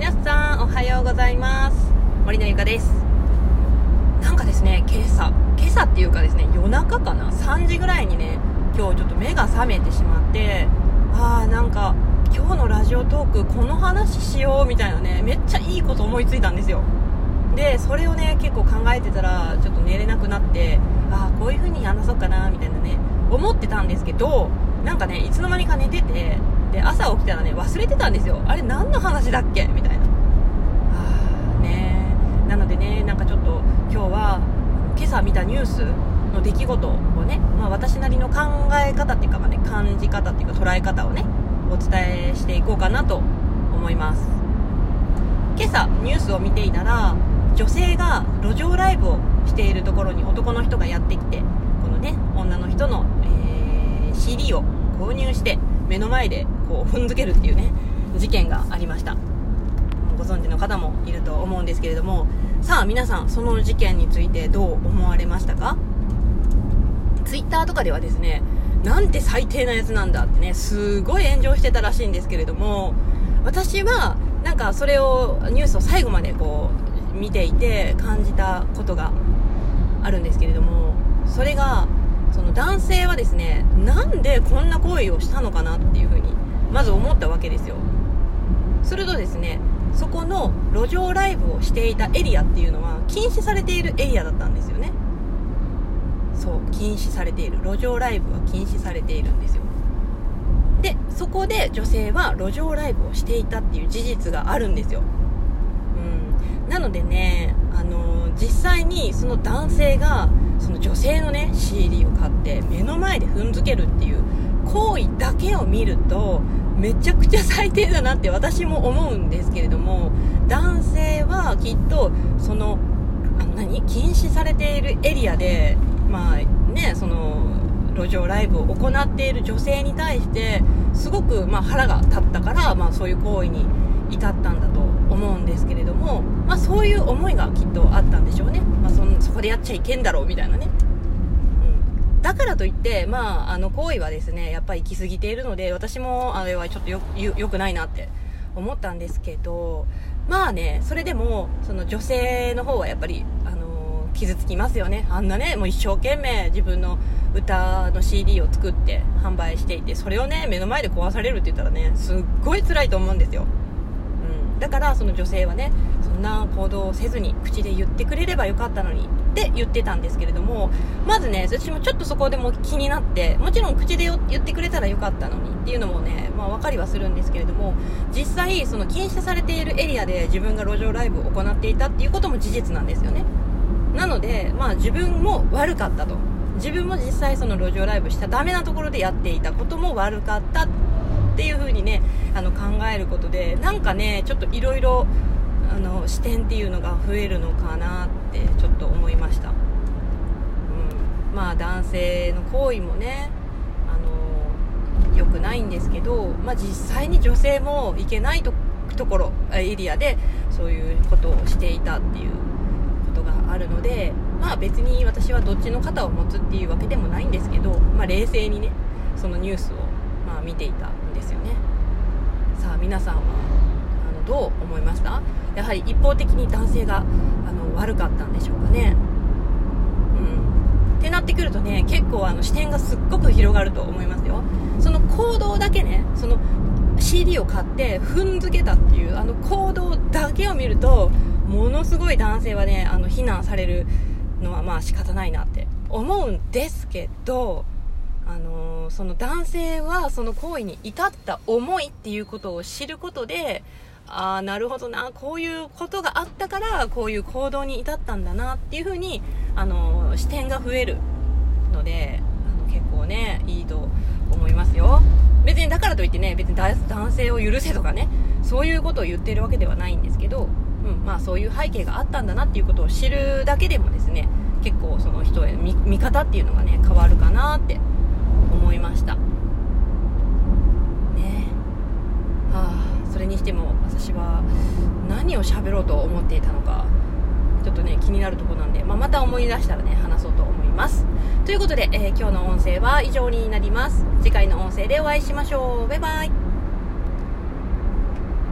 皆さんおはようございます。森のゆかです。なんかですね今朝今朝っていうかですね夜中かな？3時ぐらいにね今日ちょっと目が覚めてしまってあーなんか今日のラジオトークこの話しようみたいなねめっちゃいいこと思いついたんですよ。でそれをね結構考えてたらちょっと寝れなくなってああこういう風に話そうかなみたいなね思ってたんですけどなんかねいつの間にか寝てて朝起きたらね忘れてたんですよ。あれ何の話だっけ？みたいな。あね。なのでねなんかちょっと今日は今朝見たニュースの出来事をね、まあ、私なりの考え方っていうか、まあね、感じ方っていうか捉え方をねお伝えしていこうかなと思います。今朝ニュースを見ていたら女性が路上ライブをしているところに男の人がやってきてこのね女の人の、えー、CD を購入して目の前でこう踏んづけるっていうね事件がありました。ご存知の方もいると思うんですけれどもさあ皆さんその事件についてどう思われましたか？ツイッターとかではですねなんて最低なやつなんだってねすごい炎上してたらしいんですけれども私はなんかそれをニュースを最後までこう見ていて感じたことがあるんですけれどもそれがその男性はですねなんでこんな行為をしたのかなっていうふうにまず思ったわけですよ。するとですねそこの路上ライブをしていたエリアっていうのは禁止されているエリアだったんですよね。そう禁止されている。路上ライブは禁止されているんですよ。でそこで女性は路上ライブをしていたっていう事実があるんですよ。うん。なのでねあの、実際にその男性がその女性て目の前で踏んづけるっていう行為だけを見るとめちゃくちゃ最低だなって私も思うんですけれども男性はきっとそのあの何？禁止されているエリアでまあねその路上ライブを行っている女性に対してすごく、まあ、腹が立ったから、まあ、そういう行為に至ったんだと思うんですけれども、まあ、そういう思いがきっとあったんでしょうね、まあ、そそこでやっちゃいけんだろうみたいなね、だからといって、まあ、あの行為はですねやっぱり行き過ぎているので私もあれはちょっとよよくないなって思ったんですけどまあねそれでもその女性の方はやっぱりあの傷つきますよね。あんなねもう一生懸命自分の歌の CD を作って販売していてそれをね目の前で壊されるって言ったらねすっごい辛いと思うんですよ。だからその女性はねそんな行動をせずに口で言ってくれればよかったのにって言ってたんですけれどもまずね私もちょっとそこでも気になってもちろん口で言ってくれたらよかったのにっていうのもね、まあ、分かりはするんですけれども実際その禁止されているエリアで自分が路上ライブを行っていたっていうことも事実なんですよね。なので、まあ、自分も悪かったと。自分も実際その路上ライブしたダメなところでやっていたことも悪かったっていう風にねあの考えることでなんかねちょっといろいろ視点っていうのが増えるのかなってちょっと思いました、うん、まあ男性の行為もねあの良くないんですけど、まあ、実際に女性も行けないところエリアでそういうことをしていたっていうことがあるのでまあ別に私はどっちの肩を持つっていうわけでもないんですけど、まあ、冷静にねそのニュースをまあ見ていた。さあ皆さんはあのどう思いました？やはり一方的に男性があの悪かったんでしょうかね。うん。ってなってくるとね結構あの視点がすっごく広がると思いますよ。その行動だけねその CD を買って踏んづけたっていうあの行動だけを見るとものすごい男性はねあの非難されるのはまあ仕方ないなって思うんですけどあのー、その男性はその行為に至った思いっていうことを知ることでああなるほどなこういうことがあったからこういう行動に至ったんだなっていうふうに、あの、視点が増えるのであの結構ねいいと思いますよ。別にだからといってね別に男性を許せとかねそういうことを言ってるわけではないんですけど、うんまあ、そういう背景があったんだなっていうことを知るだけでもですね結構その人への見方っていうのがね変わるかなって思いました。ね。はあそれにしても私は何を喋ろうと思っていたのかちょっとね気になるとこなんで、まあ、また思い出したらね話そうと思います。ということで、えー、今日の音声は以上になります。次回の音声でお会いしましょう。バイバイ。